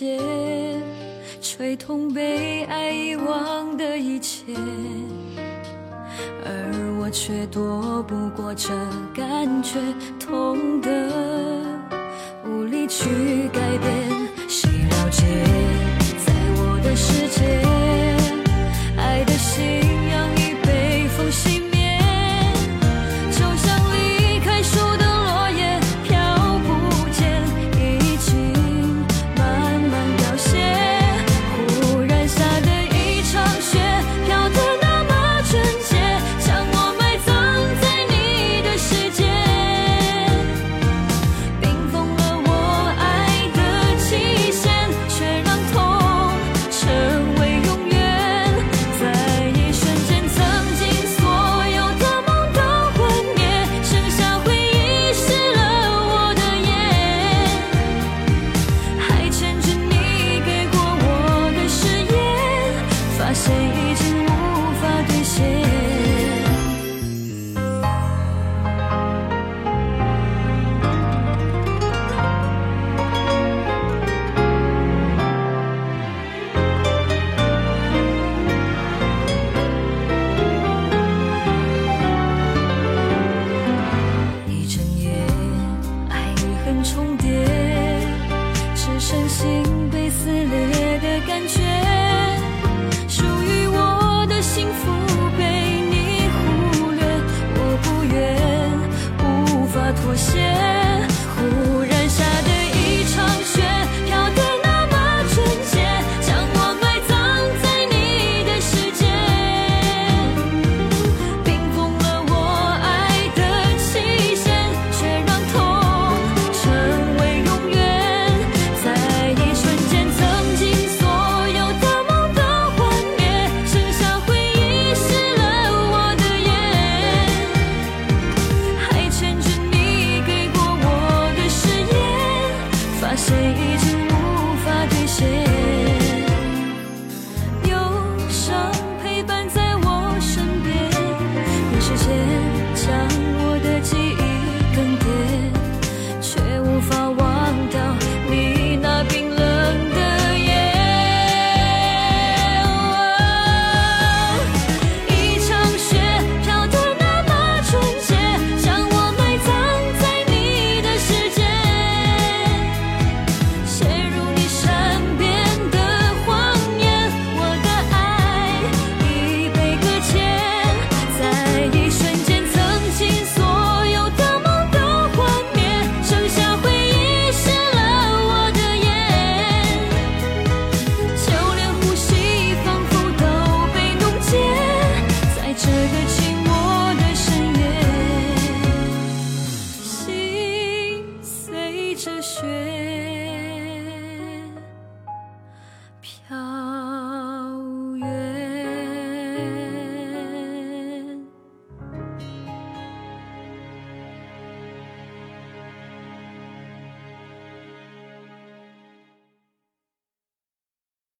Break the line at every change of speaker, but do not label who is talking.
些，吹痛被爱遗忘的一切，而我却躲不过这感觉，痛的无力去改变。